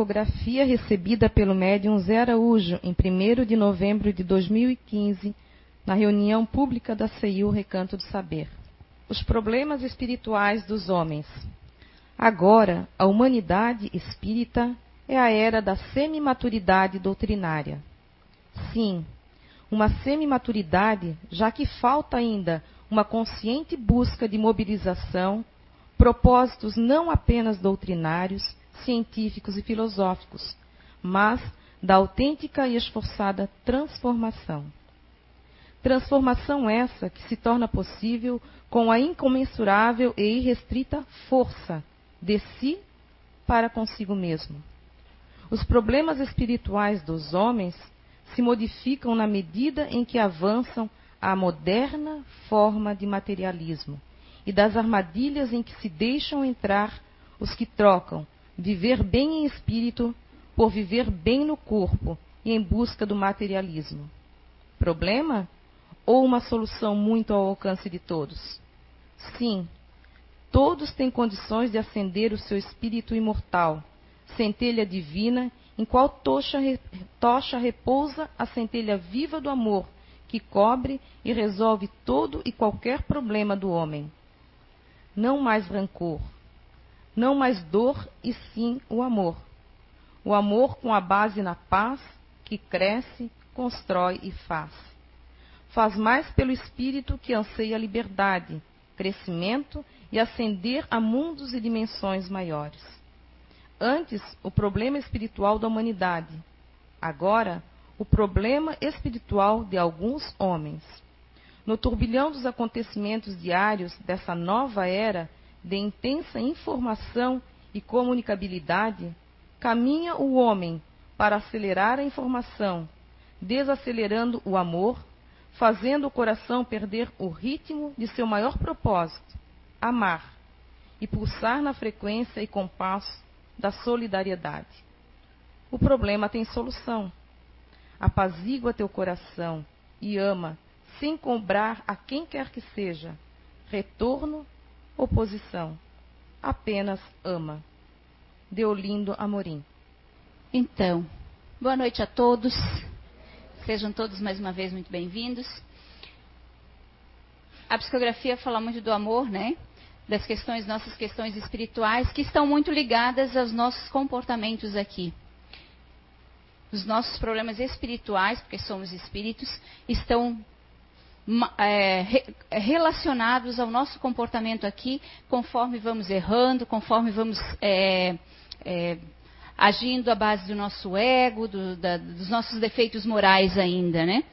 psicografia recebida pelo médium Zé Araújo em 1 de novembro de 2015, na reunião pública da CEIU Recanto do Saber. Os problemas espirituais dos homens. Agora, a humanidade espírita é a era da semimaturidade doutrinária. Sim, uma semimaturidade, já que falta ainda uma consciente busca de mobilização, propósitos não apenas doutrinários, científicos e filosóficos, mas da autêntica e esforçada transformação. Transformação essa que se torna possível com a incomensurável e irrestrita força de si para consigo mesmo. Os problemas espirituais dos homens se modificam na medida em que avançam a moderna forma de materialismo e das armadilhas em que se deixam entrar os que trocam viver bem em espírito por viver bem no corpo e em busca do materialismo. Problema? Ou uma solução muito ao alcance de todos? Sim, todos têm condições de acender o seu espírito imortal, centelha divina, em qual tocha, tocha repousa a centelha viva do amor, que cobre e resolve todo e qualquer problema do homem. Não mais rancor, não mais dor e sim o amor. O amor com a base na paz, que cresce, constrói e faz. Faz mais pelo espírito que anseia liberdade, crescimento e ascender a mundos e dimensões maiores. Antes, o problema espiritual da humanidade. Agora, o problema espiritual de alguns homens. No turbilhão dos acontecimentos diários dessa nova era, de intensa informação e comunicabilidade, caminha o homem para acelerar a informação, desacelerando o amor, fazendo o coração perder o ritmo de seu maior propósito, amar, e pulsar na frequência e compasso da solidariedade. O problema tem solução. Apazigua teu coração e ama, sem cobrar a quem quer que seja, retorno oposição. Apenas ama. Deolindo Amorim. Então, boa noite a todos. Sejam todos mais uma vez muito bem-vindos. A psicografia fala muito do amor, né? Das questões, nossas questões espirituais, que estão muito ligadas aos nossos comportamentos aqui. Os nossos problemas espirituais, porque somos espíritos, estão é, é, relacionados ao nosso comportamento aqui, conforme vamos errando, conforme vamos é, é, agindo à base do nosso ego, do, da, dos nossos defeitos morais ainda, né?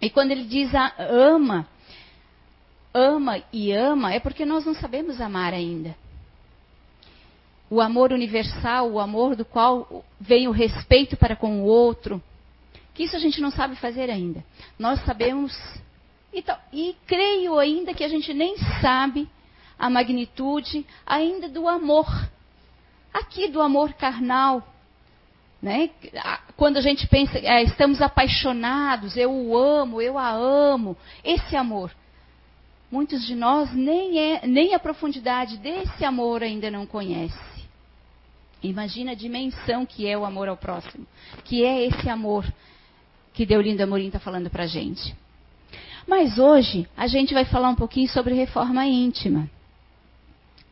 E quando ele diz a, ama, ama e ama, é porque nós não sabemos amar ainda. O amor universal, o amor do qual vem o respeito para com o outro, que isso a gente não sabe fazer ainda. Nós sabemos então, e creio ainda que a gente nem sabe a magnitude ainda do amor. Aqui do amor carnal. Né? Quando a gente pensa, é, estamos apaixonados, eu o amo, eu a amo, esse amor. Muitos de nós nem, é, nem a profundidade desse amor ainda não conhece. Imagina a dimensão que é o amor ao próximo, que é esse amor que Deolindo Amorim está falando para a gente. Mas hoje a gente vai falar um pouquinho sobre reforma íntima.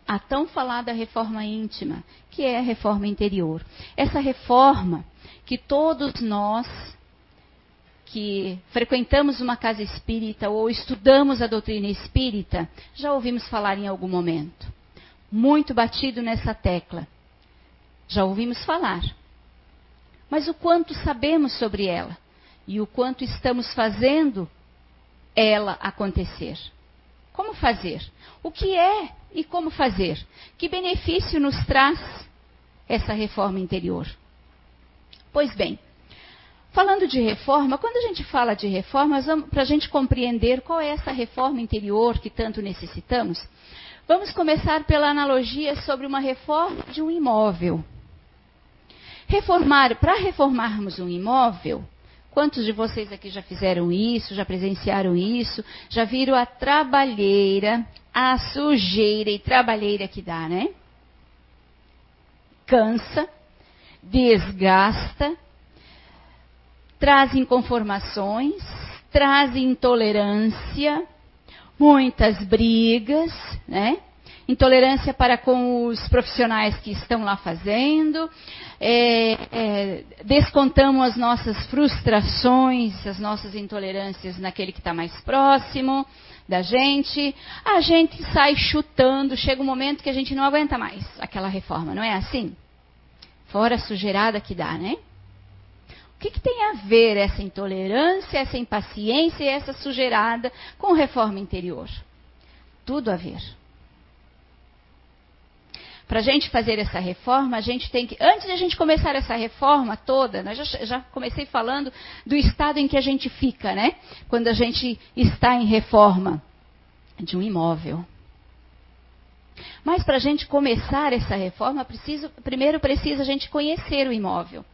A tão falada reforma íntima, que é a reforma interior. Essa reforma que todos nós que frequentamos uma casa espírita ou estudamos a doutrina espírita, já ouvimos falar em algum momento. Muito batido nessa tecla. Já ouvimos falar. Mas o quanto sabemos sobre ela? E o quanto estamos fazendo ela acontecer. Como fazer? O que é e como fazer? Que benefício nos traz essa reforma interior? Pois bem, falando de reforma, quando a gente fala de reforma, para a gente compreender qual é essa reforma interior que tanto necessitamos, vamos começar pela analogia sobre uma reforma de um imóvel. Reformar, para reformarmos um imóvel, Quantos de vocês aqui já fizeram isso, já presenciaram isso, já viram a trabalheira, a sujeira e trabalheira que dá, né? Cansa. desgasta, traz inconformações, traz intolerância, muitas brigas, né? Intolerância para com os profissionais que estão lá fazendo, é, é, descontamos as nossas frustrações, as nossas intolerâncias naquele que está mais próximo da gente, a gente sai chutando, chega um momento que a gente não aguenta mais aquela reforma, não é assim? Fora a sujeirada que dá, né? O que, que tem a ver essa intolerância, essa impaciência e essa sujeirada com reforma interior? Tudo a ver. Para a gente fazer essa reforma, a gente tem que. Antes de a gente começar essa reforma toda, né, já, já comecei falando do estado em que a gente fica, né? Quando a gente está em reforma de um imóvel. Mas para a gente começar essa reforma, preciso, primeiro precisa a gente conhecer o imóvel.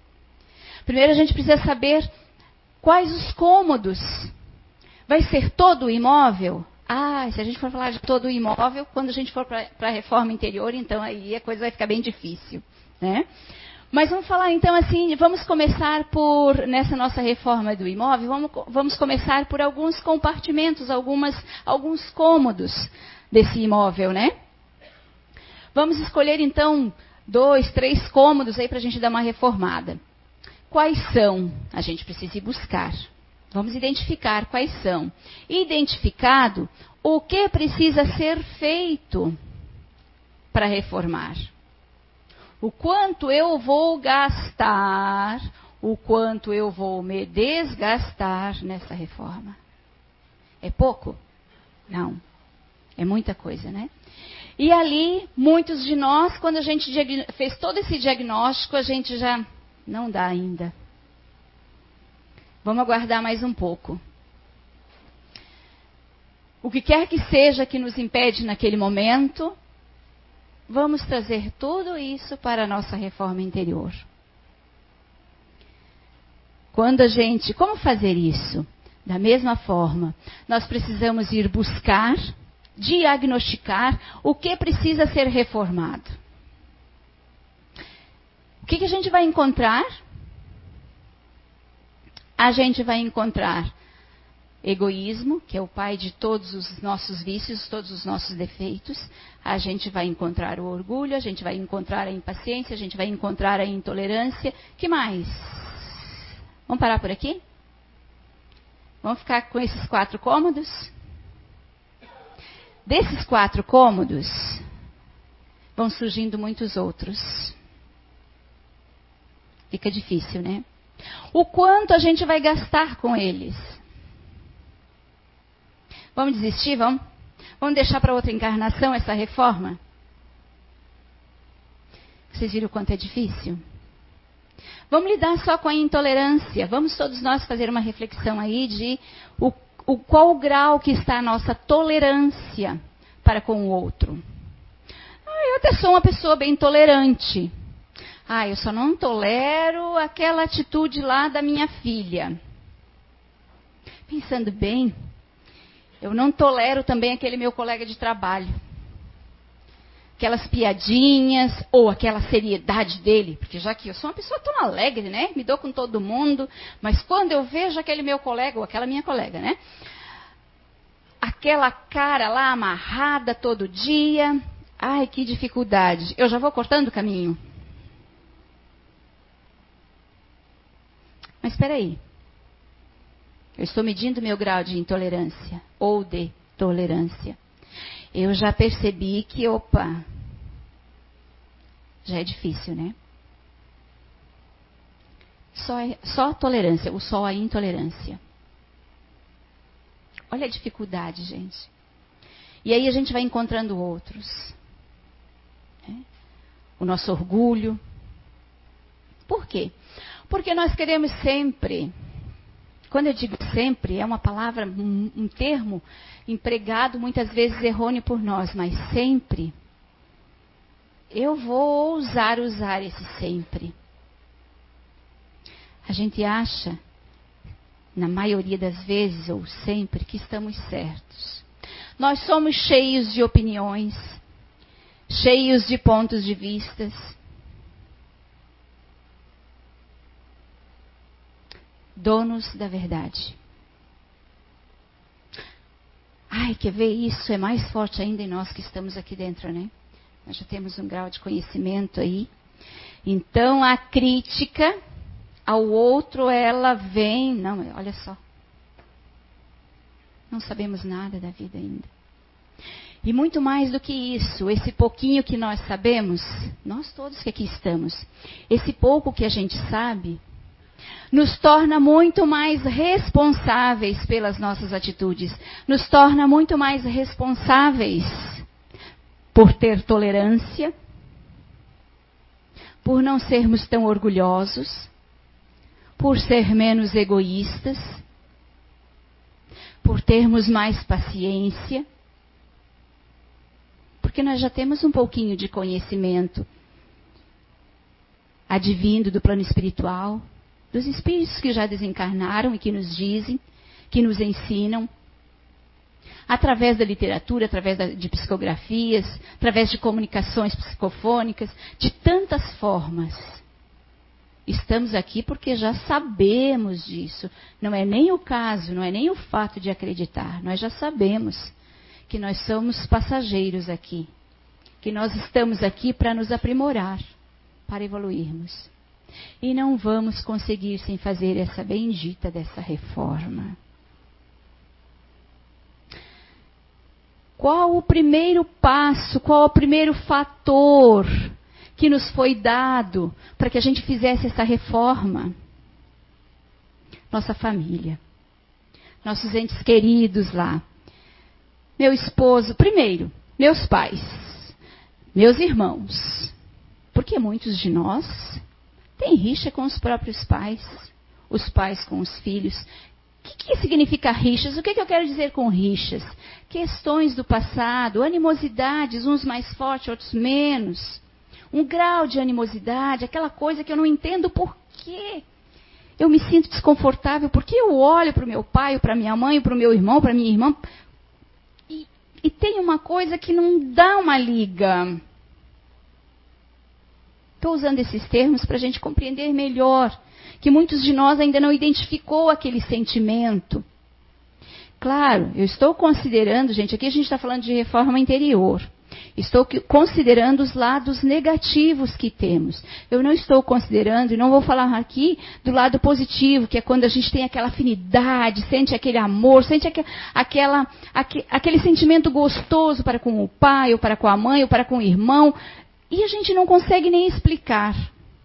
Primeiro a gente precisa saber quais os cômodos. Vai ser todo o imóvel? Ah, se a gente for falar de todo o imóvel, quando a gente for para a reforma interior, então aí a coisa vai ficar bem difícil. Né? Mas vamos falar então assim, vamos começar por, nessa nossa reforma do imóvel, vamos, vamos começar por alguns compartimentos, algumas, alguns cômodos desse imóvel, né? Vamos escolher então dois, três cômodos aí para a gente dar uma reformada. Quais são? A gente precisa ir buscar. Vamos identificar quais são. Identificado, o que precisa ser feito para reformar. O quanto eu vou gastar, o quanto eu vou me desgastar nessa reforma. É pouco? Não. É muita coisa, né? E ali, muitos de nós, quando a gente fez todo esse diagnóstico, a gente já não dá ainda. Vamos aguardar mais um pouco. O que quer que seja que nos impede naquele momento, vamos trazer tudo isso para a nossa reforma interior. Quando a gente. Como fazer isso? Da mesma forma, nós precisamos ir buscar, diagnosticar o que precisa ser reformado. O que, que a gente vai encontrar? A gente vai encontrar egoísmo, que é o pai de todos os nossos vícios, todos os nossos defeitos. A gente vai encontrar o orgulho, a gente vai encontrar a impaciência, a gente vai encontrar a intolerância. Que mais? Vamos parar por aqui? Vamos ficar com esses quatro cômodos? Desses quatro cômodos, vão surgindo muitos outros. Fica difícil, né? O quanto a gente vai gastar com eles? Vamos desistir? Vamos? Vamos deixar para outra encarnação essa reforma? Vocês viram o quanto é difícil? Vamos lidar só com a intolerância. Vamos todos nós fazer uma reflexão aí de o, o qual o grau que está a nossa tolerância para com o outro. Ah, eu até sou uma pessoa bem tolerante. Ah, eu só não tolero aquela atitude lá da minha filha. Pensando bem, eu não tolero também aquele meu colega de trabalho. Aquelas piadinhas ou aquela seriedade dele, porque já que eu sou uma pessoa tão alegre, né? Me dou com todo mundo, mas quando eu vejo aquele meu colega ou aquela minha colega, né? Aquela cara lá amarrada todo dia, ai que dificuldade. Eu já vou cortando o caminho. Mas espera aí. Eu estou medindo meu grau de intolerância ou de tolerância. Eu já percebi que, opa, já é difícil, né? Só, é, só a tolerância, o só a intolerância. Olha a dificuldade, gente. E aí a gente vai encontrando outros. Né? O nosso orgulho. Por quê? Porque nós queremos sempre, quando eu digo sempre, é uma palavra, um, um termo empregado muitas vezes errôneo por nós, mas sempre. Eu vou ousar usar esse sempre. A gente acha, na maioria das vezes ou sempre, que estamos certos. Nós somos cheios de opiniões, cheios de pontos de vistas donos da verdade. Ai, quer ver isso? É mais forte ainda em nós que estamos aqui dentro, né? Nós já temos um grau de conhecimento aí. Então, a crítica ao outro, ela vem. Não, olha só. Não sabemos nada da vida ainda. E muito mais do que isso, esse pouquinho que nós sabemos, nós todos que aqui estamos, esse pouco que a gente sabe, nos torna muito mais responsáveis pelas nossas atitudes, nos torna muito mais responsáveis por ter tolerância, por não sermos tão orgulhosos, por ser menos egoístas, por termos mais paciência. Porque nós já temos um pouquinho de conhecimento advindo do plano espiritual, dos espíritos que já desencarnaram e que nos dizem, que nos ensinam, através da literatura, através de psicografias, através de comunicações psicofônicas, de tantas formas. Estamos aqui porque já sabemos disso. Não é nem o caso, não é nem o fato de acreditar, nós já sabemos que nós somos passageiros aqui, que nós estamos aqui para nos aprimorar, para evoluirmos. E não vamos conseguir sem fazer essa bendita dessa reforma. Qual o primeiro passo, qual o primeiro fator que nos foi dado para que a gente fizesse essa reforma? Nossa família. Nossos entes queridos lá meu esposo, primeiro, meus pais, meus irmãos. Porque muitos de nós têm rixa com os próprios pais, os pais com os filhos. O que, que significa rixas? O que, que eu quero dizer com rixas? Questões do passado, animosidades, uns mais fortes, outros menos. Um grau de animosidade, aquela coisa que eu não entendo por quê. Eu me sinto desconfortável porque eu olho para o meu pai, para minha mãe, para o meu irmão, para minha irmã, e tem uma coisa que não dá uma liga. Estou usando esses termos para a gente compreender melhor que muitos de nós ainda não identificou aquele sentimento. Claro, eu estou considerando, gente, aqui a gente está falando de reforma interior. Estou considerando os lados negativos que temos. Eu não estou considerando, e não vou falar aqui do lado positivo, que é quando a gente tem aquela afinidade, sente aquele amor, sente aquela, aquele sentimento gostoso para com o pai, ou para com a mãe, ou para com o irmão, e a gente não consegue nem explicar.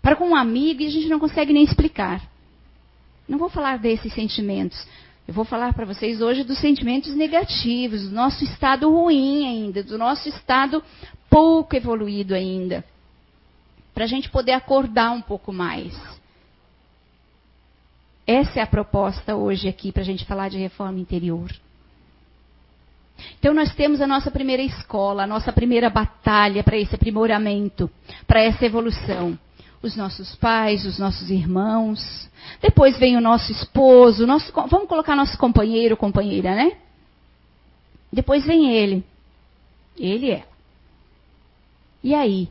Para com um amigo, e a gente não consegue nem explicar. Não vou falar desses sentimentos. Eu vou falar para vocês hoje dos sentimentos negativos, do nosso estado ruim ainda, do nosso estado pouco evoluído ainda. Para a gente poder acordar um pouco mais. Essa é a proposta hoje aqui para a gente falar de reforma interior. Então, nós temos a nossa primeira escola, a nossa primeira batalha para esse aprimoramento, para essa evolução os nossos pais, os nossos irmãos. Depois vem o nosso esposo, nosso, vamos colocar nosso companheiro, companheira, né? Depois vem ele. Ele é. E aí?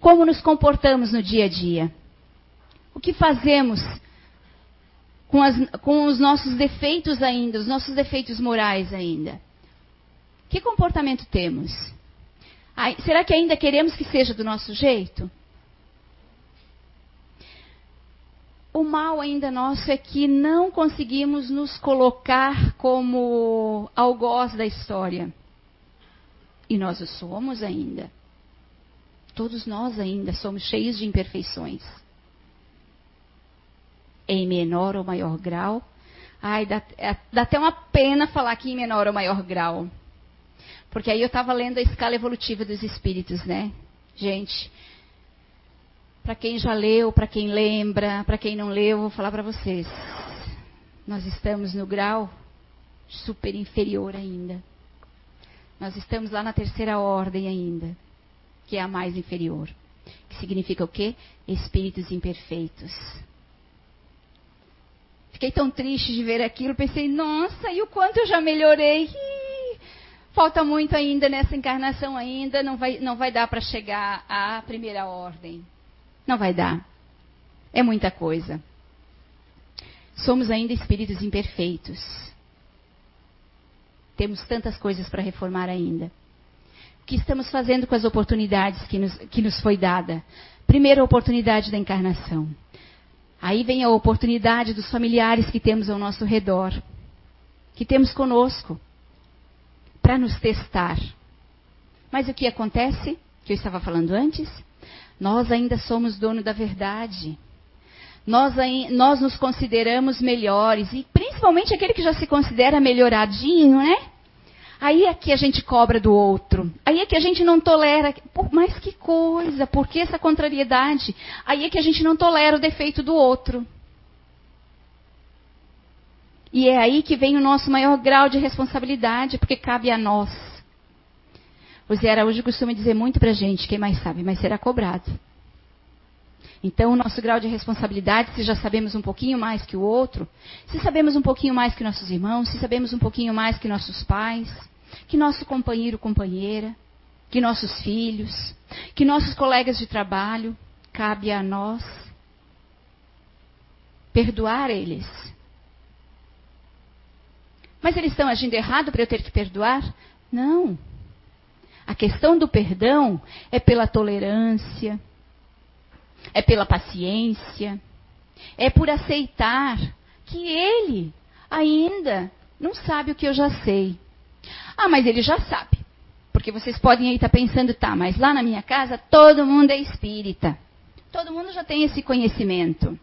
Como nos comportamos no dia a dia? O que fazemos com, as, com os nossos defeitos ainda, os nossos defeitos morais ainda? Que comportamento temos? Ai, será que ainda queremos que seja do nosso jeito? o mal ainda nosso é que não conseguimos nos colocar como algoz da história. E nós o somos ainda. Todos nós ainda somos cheios de imperfeições. Em menor ou maior grau. Ai, dá, é, dá até uma pena falar aqui em menor ou maior grau. Porque aí eu estava lendo a escala evolutiva dos espíritos, né? Gente, para quem já leu, para quem lembra, para quem não leu, vou falar para vocês. Nós estamos no grau super inferior ainda. Nós estamos lá na terceira ordem ainda, que é a mais inferior. Que significa o quê? Espíritos imperfeitos. Fiquei tão triste de ver aquilo, pensei, nossa, e o quanto eu já melhorei. Falta muito ainda nessa encarnação ainda, não vai, não vai dar para chegar à primeira ordem. Não vai dar. É muita coisa. Somos ainda espíritos imperfeitos. Temos tantas coisas para reformar ainda. O que estamos fazendo com as oportunidades que nos, que nos foi dada? Primeiro, a oportunidade da encarnação. Aí vem a oportunidade dos familiares que temos ao nosso redor, que temos conosco, para nos testar. Mas o que acontece? Que eu estava falando antes? Nós ainda somos dono da verdade. Nós, nós nos consideramos melhores, e principalmente aquele que já se considera melhoradinho, né? Aí é que a gente cobra do outro. Aí é que a gente não tolera. Mas que coisa, por que essa contrariedade? Aí é que a gente não tolera o defeito do outro. E é aí que vem o nosso maior grau de responsabilidade, porque cabe a nós. O Zé Araújo costuma dizer muito pra gente, quem mais sabe, mas será cobrado. Então, o nosso grau de responsabilidade, se já sabemos um pouquinho mais que o outro, se sabemos um pouquinho mais que nossos irmãos, se sabemos um pouquinho mais que nossos pais, que nosso companheiro, companheira, que nossos filhos, que nossos colegas de trabalho, cabe a nós perdoar eles. Mas eles estão agindo errado para eu ter que perdoar? Não. A questão do perdão é pela tolerância, é pela paciência, é por aceitar que ele ainda não sabe o que eu já sei. Ah, mas ele já sabe. Porque vocês podem aí estar pensando, tá, mas lá na minha casa todo mundo é espírita. Todo mundo já tem esse conhecimento.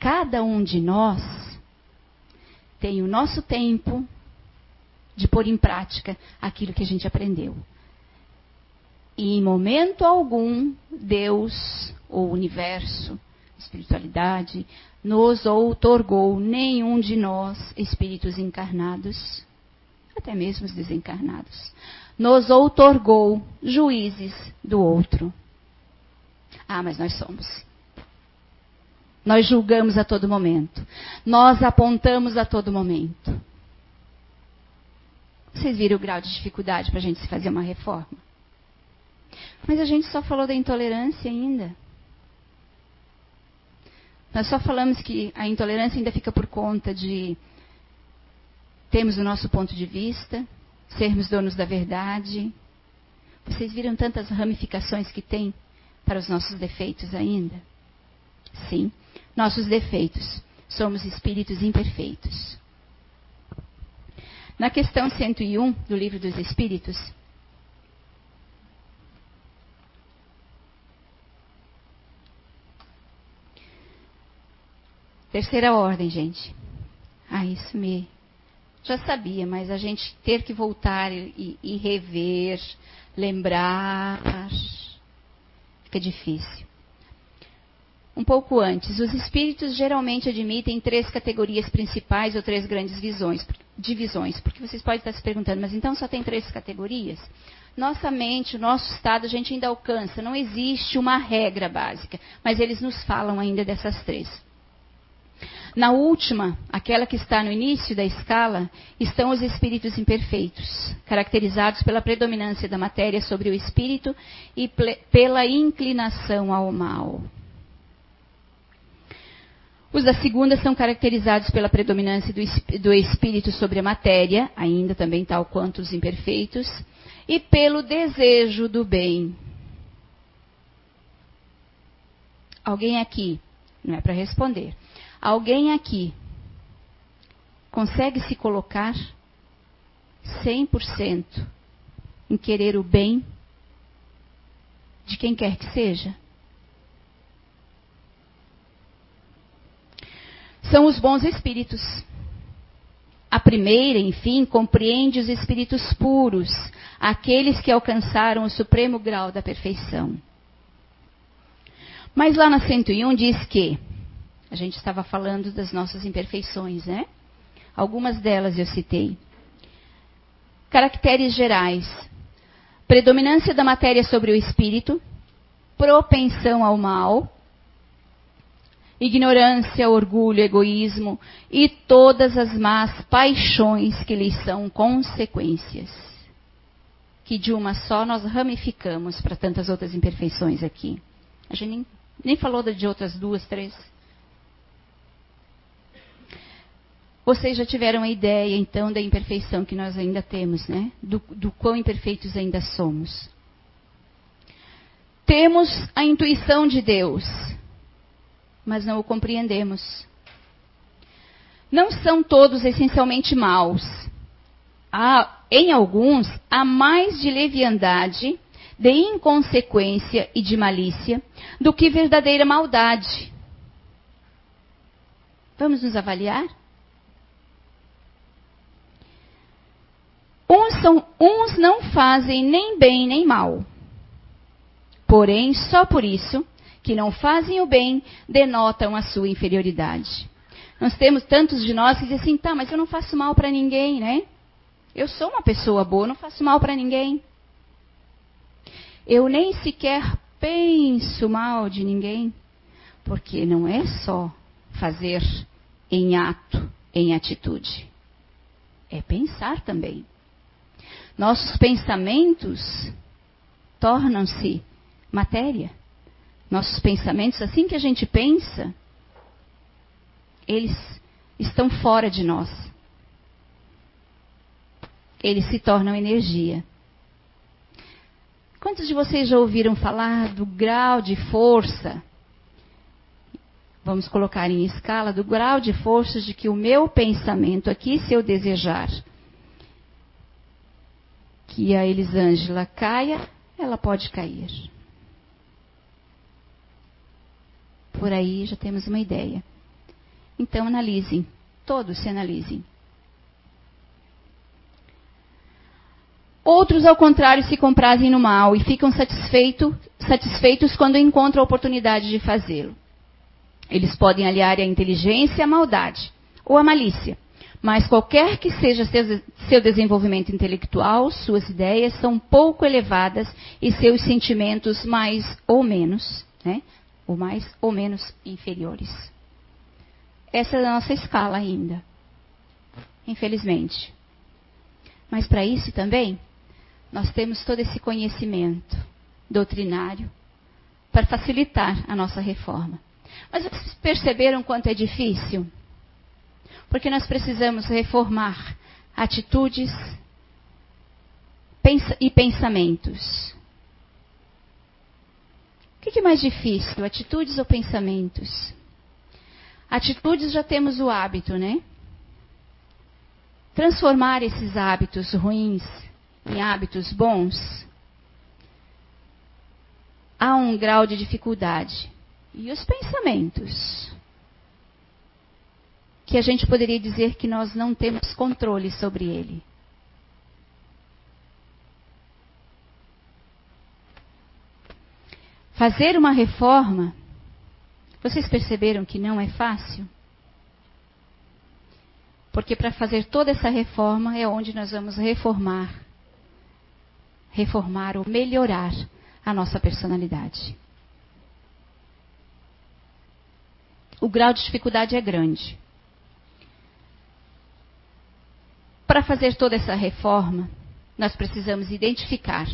Cada um de nós tem o nosso tempo de pôr em prática aquilo que a gente aprendeu. E em momento algum, Deus, ou o universo, espiritualidade, nos outorgou nenhum de nós, espíritos encarnados, até mesmo os desencarnados, nos outorgou juízes do outro. Ah, mas nós somos. Nós julgamos a todo momento. Nós apontamos a todo momento. Vocês viram o grau de dificuldade para a gente se fazer uma reforma? Mas a gente só falou da intolerância ainda. Nós só falamos que a intolerância ainda fica por conta de termos o nosso ponto de vista, sermos donos da verdade. Vocês viram tantas ramificações que tem para os nossos defeitos ainda? Sim, nossos defeitos. Somos espíritos imperfeitos. Na questão 101 do Livro dos Espíritos, Terceira ordem, gente. Ah, isso me. Já sabia, mas a gente ter que voltar e, e rever, lembrar, fica difícil. Um pouco antes, os espíritos geralmente admitem três categorias principais ou três grandes visões, divisões, porque vocês podem estar se perguntando, mas então só tem três categorias? Nossa mente, o nosso estado, a gente ainda alcança, não existe uma regra básica, mas eles nos falam ainda dessas três. Na última, aquela que está no início da escala, estão os espíritos imperfeitos, caracterizados pela predominância da matéria sobre o espírito e pela inclinação ao mal. Os da segunda são caracterizados pela predominância do espírito sobre a matéria, ainda também tal quanto os imperfeitos, e pelo desejo do bem. Alguém aqui, não é para responder, Alguém aqui consegue se colocar 100% em querer o bem de quem quer que seja? São os bons espíritos. A primeira, enfim, compreende os espíritos puros, aqueles que alcançaram o supremo grau da perfeição. Mas lá na 101 diz que a gente estava falando das nossas imperfeições, né? Algumas delas eu citei. Caracteres gerais: predominância da matéria sobre o espírito, propensão ao mal, ignorância, orgulho, egoísmo e todas as más paixões que lhes são consequências. Que de uma só nós ramificamos para tantas outras imperfeições aqui. A gente nem Nem falou de outras duas, três. Vocês já tiveram a ideia, então, da imperfeição que nós ainda temos, né? Do, do quão imperfeitos ainda somos. Temos a intuição de Deus, mas não o compreendemos. Não são todos essencialmente maus. Há, em alguns, há mais de leviandade, de inconsequência e de malícia do que verdadeira maldade. Vamos nos avaliar? Uns, são, uns não fazem nem bem nem mal. Porém, só por isso, que não fazem o bem, denotam a sua inferioridade. Nós temos tantos de nós que dizem assim, tá, mas eu não faço mal para ninguém, né? Eu sou uma pessoa boa, não faço mal para ninguém. Eu nem sequer penso mal de ninguém, porque não é só fazer em ato, em atitude. É pensar também. Nossos pensamentos tornam-se matéria. Nossos pensamentos, assim que a gente pensa, eles estão fora de nós. Eles se tornam energia. Quantos de vocês já ouviram falar do grau de força? Vamos colocar em escala do grau de força de que o meu pensamento aqui, se eu desejar que a Elisângela caia, ela pode cair. Por aí já temos uma ideia. Então analisem, todos se analisem. Outros, ao contrário, se comprazem no mal e ficam satisfeito, satisfeitos quando encontram a oportunidade de fazê-lo. Eles podem aliar a inteligência à maldade ou à malícia. Mas qualquer que seja seu desenvolvimento intelectual, suas ideias são pouco elevadas e seus sentimentos mais ou menos, né? Ou mais ou menos inferiores. Essa é a nossa escala ainda. Infelizmente. Mas para isso também, nós temos todo esse conhecimento doutrinário para facilitar a nossa reforma. Mas vocês perceberam quanto é difícil? Porque nós precisamos reformar atitudes e pensamentos. O que é mais difícil, atitudes ou pensamentos? Atitudes já temos o hábito, né? Transformar esses hábitos ruins em hábitos bons, há um grau de dificuldade. E os pensamentos? Que a gente poderia dizer que nós não temos controle sobre ele. Fazer uma reforma, vocês perceberam que não é fácil? Porque para fazer toda essa reforma é onde nós vamos reformar, reformar ou melhorar a nossa personalidade. O grau de dificuldade é grande. Para fazer toda essa reforma, nós precisamos identificar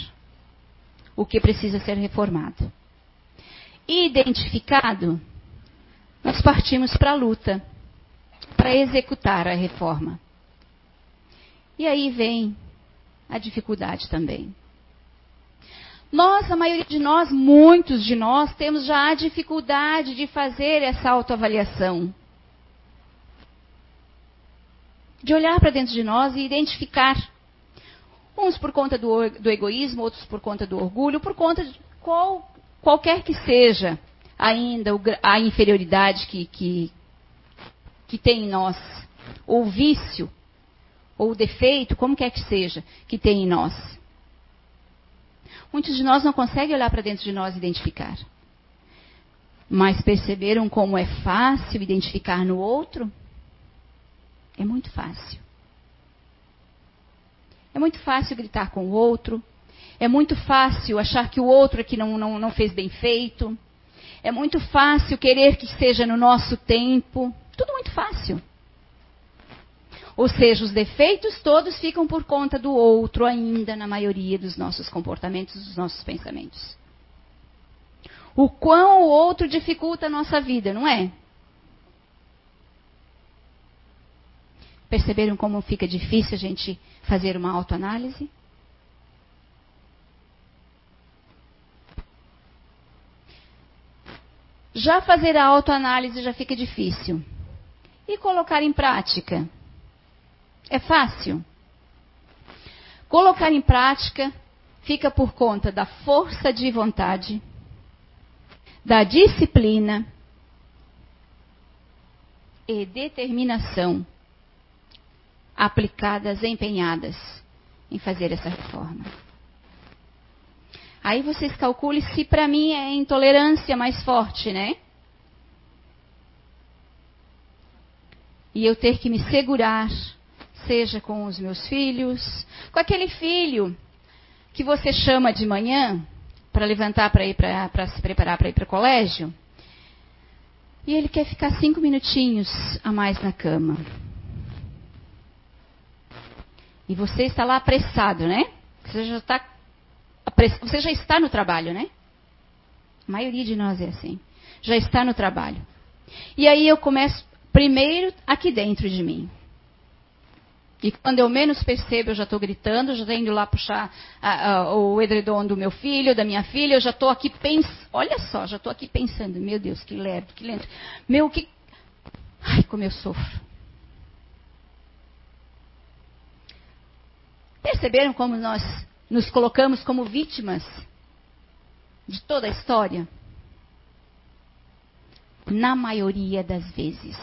o que precisa ser reformado. Identificado, nós partimos para a luta, para executar a reforma. E aí vem a dificuldade também. Nós, a maioria de nós, muitos de nós, temos já a dificuldade de fazer essa autoavaliação. De olhar para dentro de nós e identificar. Uns por conta do, do, egoísmo, outros por conta do orgulho, por conta de qual, qualquer que seja ainda a inferioridade que, que, que tem em nós, ou vício, ou defeito, como quer que seja, que tem em nós. Muitos de nós não conseguem olhar para dentro de nós e identificar. Mas perceberam como é fácil identificar no outro? É muito fácil. É muito fácil gritar com o outro. É muito fácil achar que o outro é que não, não, não fez bem feito. É muito fácil querer que seja no nosso tempo. Tudo muito fácil. Ou seja, os defeitos todos ficam por conta do outro ainda na maioria dos nossos comportamentos, dos nossos pensamentos. o quão o outro dificulta a nossa vida, não é? Perceberam como fica difícil a gente fazer uma autoanálise? Já fazer a autoanálise já fica difícil. E colocar em prática? É fácil? Colocar em prática fica por conta da força de vontade, da disciplina e determinação aplicadas, empenhadas em fazer essa reforma. Aí vocês calculem se para mim é intolerância mais forte, né? E eu ter que me segurar, seja com os meus filhos, com aquele filho que você chama de manhã para levantar para ir para se preparar para ir para o colégio, e ele quer ficar cinco minutinhos a mais na cama. E você está lá apressado, né? Você já está, você já está no trabalho, né? A maioria de nós é assim. Já está no trabalho. E aí eu começo primeiro aqui dentro de mim. E quando eu menos percebo, eu já estou gritando, já estou indo lá puxar a, a, o edredom do meu filho, da minha filha, eu já estou aqui pensando. Olha só, já estou aqui pensando, meu Deus, que lerdo, que lento. Meu, que. Ai, como eu sofro. Perceberam como nós nos colocamos como vítimas de toda a história? Na maioria das vezes.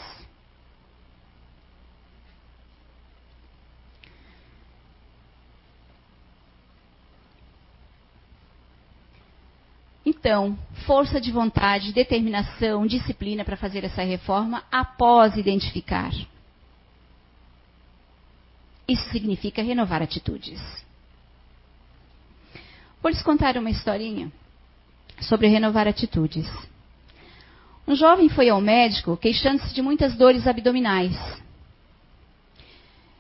Então, força de vontade, determinação, disciplina para fazer essa reforma após identificar. Isso significa renovar atitudes. Vou lhes contar uma historinha sobre renovar atitudes. Um jovem foi ao médico queixando-se de muitas dores abdominais.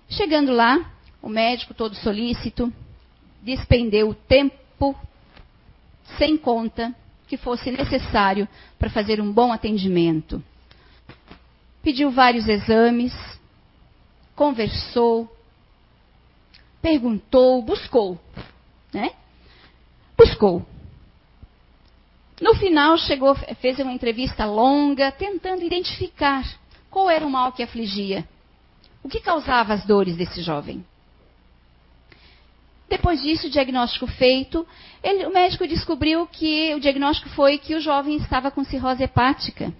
Chegando lá, o médico, todo solícito, despendeu tempo sem conta que fosse necessário para fazer um bom atendimento. Pediu vários exames, conversou, perguntou, buscou, né? Buscou. No final chegou, fez uma entrevista longa, tentando identificar qual era o mal que afligia. O que causava as dores desse jovem? Depois disso, o diagnóstico feito, ele, o médico descobriu que o diagnóstico foi que o jovem estava com cirrose hepática.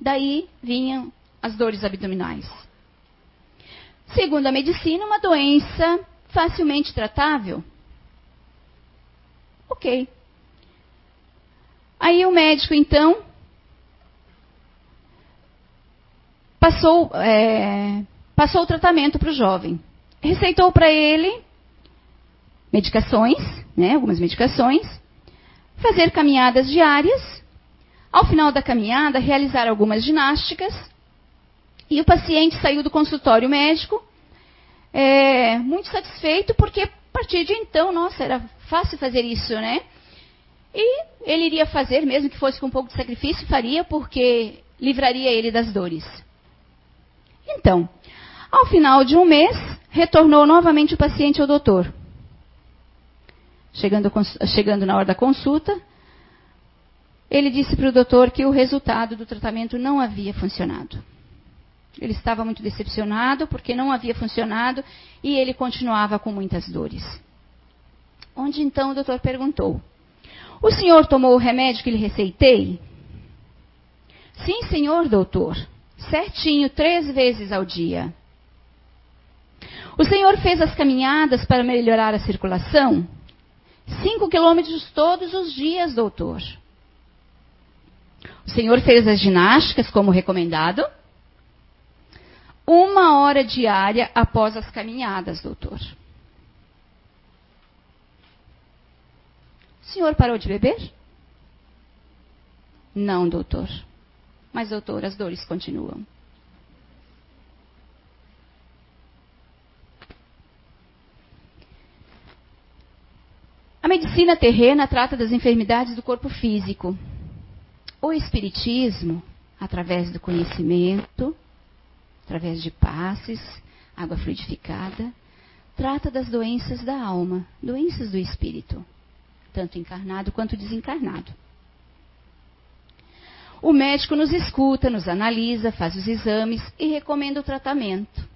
Daí vinham as dores abdominais. Segundo a medicina, uma doença facilmente tratável. Ok. Aí o médico, então, passou, é, passou o tratamento para o jovem. Receitou para ele medicações, né, algumas medicações, fazer caminhadas diárias, ao final da caminhada, realizar algumas ginásticas e o paciente saiu do consultório médico é, muito satisfeito, porque a partir de então, nossa, era fácil fazer isso, né? E ele iria fazer, mesmo que fosse com um pouco de sacrifício, faria, porque livraria ele das dores. Então, ao final de um mês, retornou novamente o paciente ao doutor. Chegando, chegando na hora da consulta, ele disse para o doutor que o resultado do tratamento não havia funcionado. Ele estava muito decepcionado porque não havia funcionado e ele continuava com muitas dores. Onde então o doutor perguntou: O senhor tomou o remédio que lhe receitei? Sim, senhor doutor. Certinho, três vezes ao dia. O senhor fez as caminhadas para melhorar a circulação? Cinco quilômetros todos os dias, doutor. O senhor fez as ginásticas como recomendado? uma hora diária após as caminhadas, doutor. O senhor parou de beber? Não, doutor. Mas, doutor, as dores continuam. A medicina terrena trata das enfermidades do corpo físico. O espiritismo, através do conhecimento, através de passes, água fluidificada, trata das doenças da alma, doenças do espírito, tanto encarnado quanto desencarnado. O médico nos escuta, nos analisa, faz os exames e recomenda o tratamento.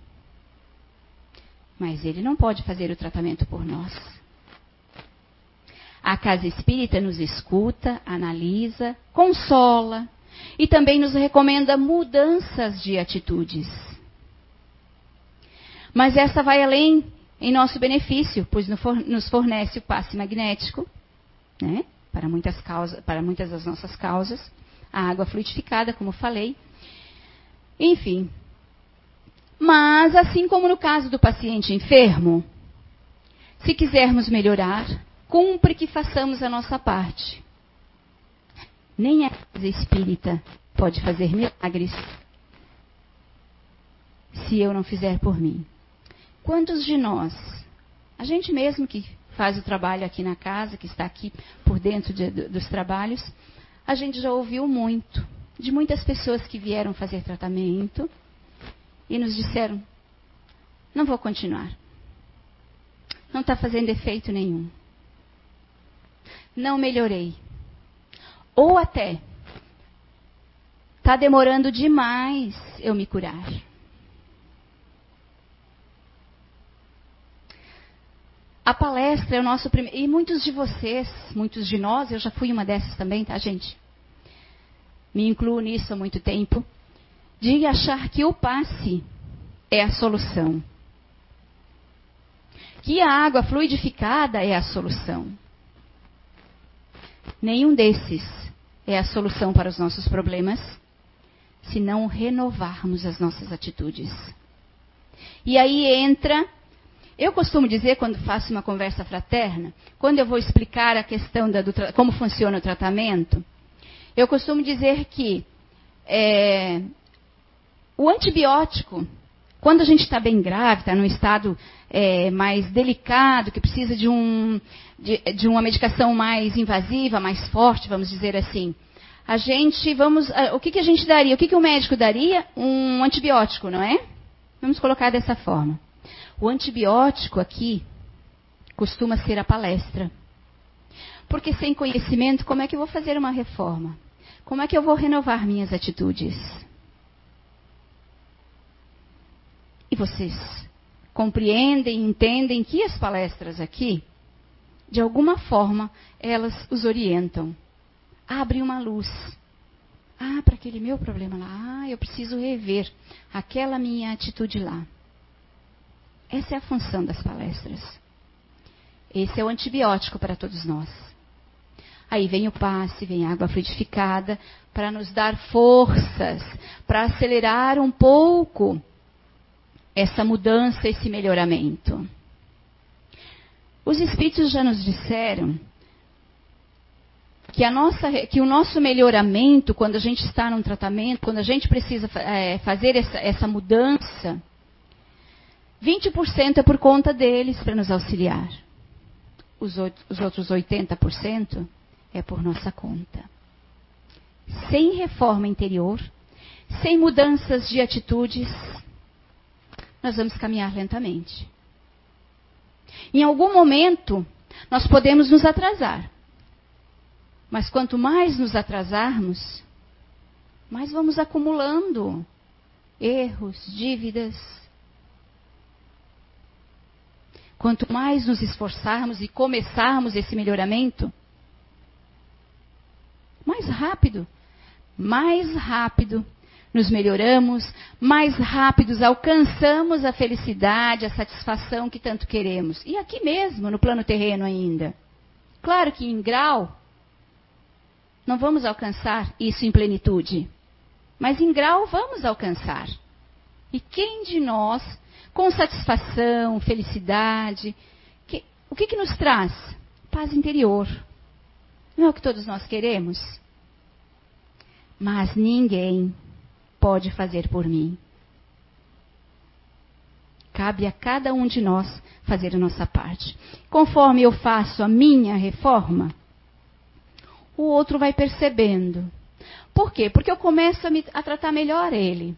Mas ele não pode fazer o tratamento por nós. A casa espírita nos escuta, analisa, consola e também nos recomenda mudanças de atitudes. Mas essa vai além em nosso benefício, pois nos fornece o passe magnético, né, para muitas causas, para muitas das nossas causas, a água fluidificada, como falei. Enfim. Mas, assim como no caso do paciente enfermo, se quisermos melhorar, cumpre que façamos a nossa parte. Nem a casa espírita pode fazer milagres se eu não fizer por mim. Quantos de nós, a gente mesmo que faz o trabalho aqui na casa, que está aqui por dentro de, dos trabalhos, a gente já ouviu muito de muitas pessoas que vieram fazer tratamento e nos disseram: não vou continuar. Não está fazendo efeito nenhum. Não melhorei. Ou até, está demorando demais eu me curar. A palestra é o nosso primeiro. E muitos de vocês, muitos de nós, eu já fui uma dessas também, tá, gente? Me incluo nisso há muito tempo. De achar que o passe é a solução. Que a água fluidificada é a solução. Nenhum desses é a solução para os nossos problemas, se não renovarmos as nossas atitudes. E aí entra eu costumo dizer, quando faço uma conversa fraterna, quando eu vou explicar a questão da, do, como funciona o tratamento, eu costumo dizer que é, o antibiótico, quando a gente está bem grave, está num estado é, mais delicado, que precisa de, um, de, de, uma medicação mais invasiva, mais forte, vamos dizer assim, a gente vamos, o que, que a gente daria? O que, que o médico daria? Um antibiótico, não é? Vamos colocar dessa forma. O antibiótico aqui costuma ser a palestra. Porque sem conhecimento, como é que eu vou fazer uma reforma? Como é que eu vou renovar minhas atitudes? E vocês compreendem, entendem que as palestras aqui, de alguma forma, elas os orientam. Abrem uma luz. Ah, para aquele meu problema lá. Ah, eu preciso rever aquela minha atitude lá. Essa é a função das palestras. Esse é o antibiótico para todos nós. Aí vem o passe, vem a água fluidificada para nos dar forças, para acelerar um pouco essa mudança, esse melhoramento. Os espíritos já nos disseram que, nossa, que, o nosso melhoramento, quando a gente está num tratamento, quando a gente precisa é, fazer essa, essa mudança, 20% é por conta deles para nos auxiliar. Os, os outros 80% é por nossa conta. Sem reforma interior, sem mudanças de atitudes, nós vamos caminhar lentamente. Em algum momento, nós podemos nos atrasar. Mas quanto mais nos atrasarmos, mais vamos acumulando erros, dívidas, Quanto mais nos esforçarmos e começarmos esse melhoramento, mais rápido, mais rápido nos melhoramos, mais rápidos alcançamos a felicidade, a satisfação que tanto queremos. E aqui mesmo, no plano terreno ainda. Claro que em grau, não vamos alcançar isso em plenitude, mas em grau vamos alcançar. E quem de nós com satisfação, felicidade. Que, o que, que nos traz? Paz interior. Não é o que todos nós queremos? Mas ninguém pode fazer por mim. Cabe a cada um de nós fazer a nossa parte. Conforme eu faço a minha reforma, o outro vai percebendo. Por quê? Porque eu começo a, me, a tratar melhor ele.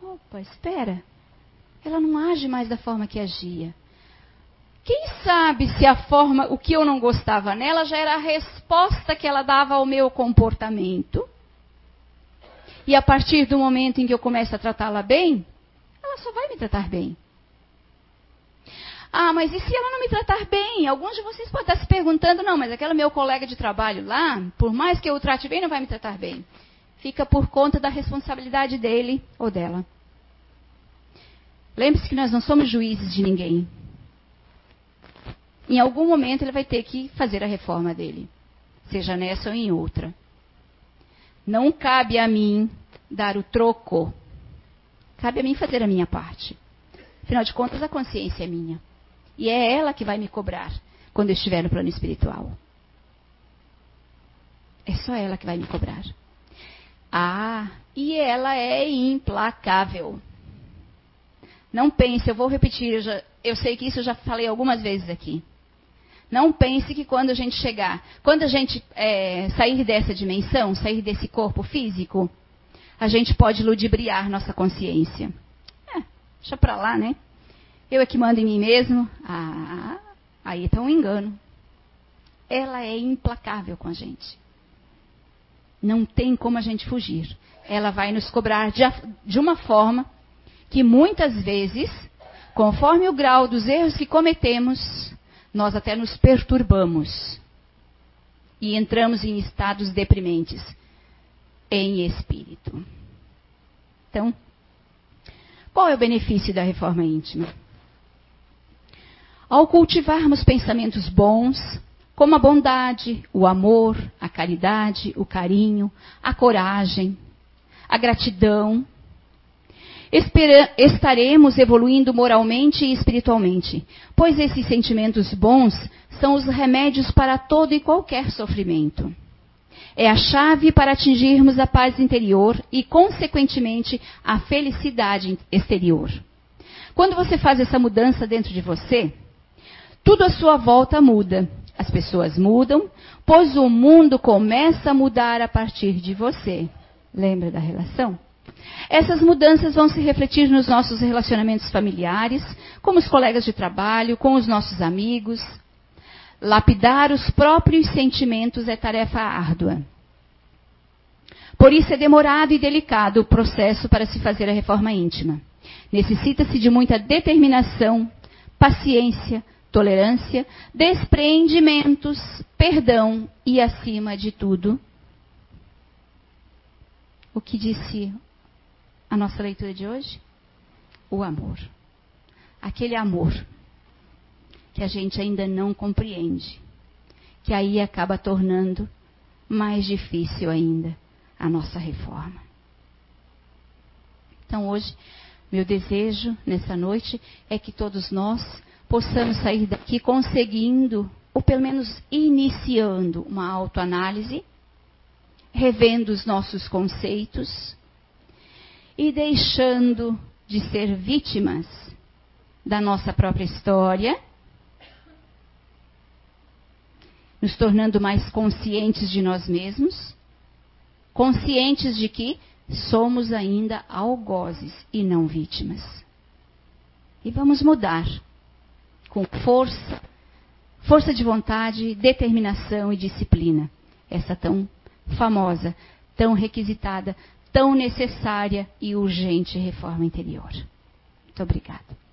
Opa, espera. Ela não age mais da forma que agia. Quem sabe se a forma, o que eu não gostava nela já era a resposta que ela dava ao meu comportamento. E a partir do momento em que eu começo a tratá-la bem, ela só vai me tratar bem. Ah, mas e se ela não me tratar bem? Alguns de vocês podem estar se perguntando, não, mas aquele meu colega de trabalho lá, por mais que eu o trate bem, não vai me tratar bem. Fica por conta da responsabilidade dele ou dela. Lembre-se que nós não somos juízes de ninguém. Em algum momento ele vai ter que fazer a reforma dele, seja nessa ou em outra. Não cabe a mim dar o troco. Cabe a mim fazer a minha parte. Afinal de contas, a consciência é minha. E é ela que vai me cobrar quando eu estiver no plano espiritual. É só ela que vai me cobrar. Ah, e ela é implacável. Não pense, eu vou repetir, eu, já, eu sei que isso eu já falei algumas vezes aqui. Não pense que quando a gente chegar, quando a gente é, sair dessa dimensão, sair desse corpo físico, a gente pode ludibriar nossa consciência. É, deixa pra lá, né? Eu é que mando em mim mesmo. Ah, aí está um engano. Ela é implacável com a gente. Não tem como a gente fugir. Ela vai nos cobrar de, de uma forma que muitas vezes, conforme o grau dos erros que cometemos, nós até nos perturbamos e entramos em estados deprimentes em espírito. Então, qual é o benefício da reforma íntima? Ao cultivarmos pensamentos bons, como a bondade, o amor, a caridade, o carinho, a coragem, a gratidão, estaremos evoluindo moralmente e espiritualmente, pois esses sentimentos bons são os remédios para todo e qualquer sofrimento. É a chave para atingirmos a paz interior e, consequentemente, a felicidade exterior. Quando você faz essa mudança dentro de você, tudo à sua volta muda. As pessoas mudam, pois o mundo começa a mudar a partir de você. Lembra da relação? Essas mudanças vão se refletir nos nossos relacionamentos familiares, com os colegas de trabalho, com os nossos amigos. Lapidar os próprios sentimentos é tarefa árdua. Por isso é demorado e delicado o processo para se fazer a reforma íntima. Necessita-se de muita determinação, paciência, tolerância, despreendimentos, perdão e, acima de tudo, o que disse a nossa leitura de hoje? O amor. Aquele amor que a gente ainda não compreende, que aí acaba tornando mais difícil ainda a nossa reforma. Então hoje, meu desejo nessa noite é que todos nós possamos sair daqui conseguindo, ou pelo menos iniciando, uma autoanálise, revendo os nossos conceitos e deixando de ser vítimas da nossa própria história, nos tornando mais conscientes de nós mesmos, conscientes de que somos ainda algozes e não vítimas. E vamos mudar com força, força de vontade, determinação e disciplina. Essa tão famosa, tão requisitada, tão necessária e urgente reforma interior. Muito obrigada.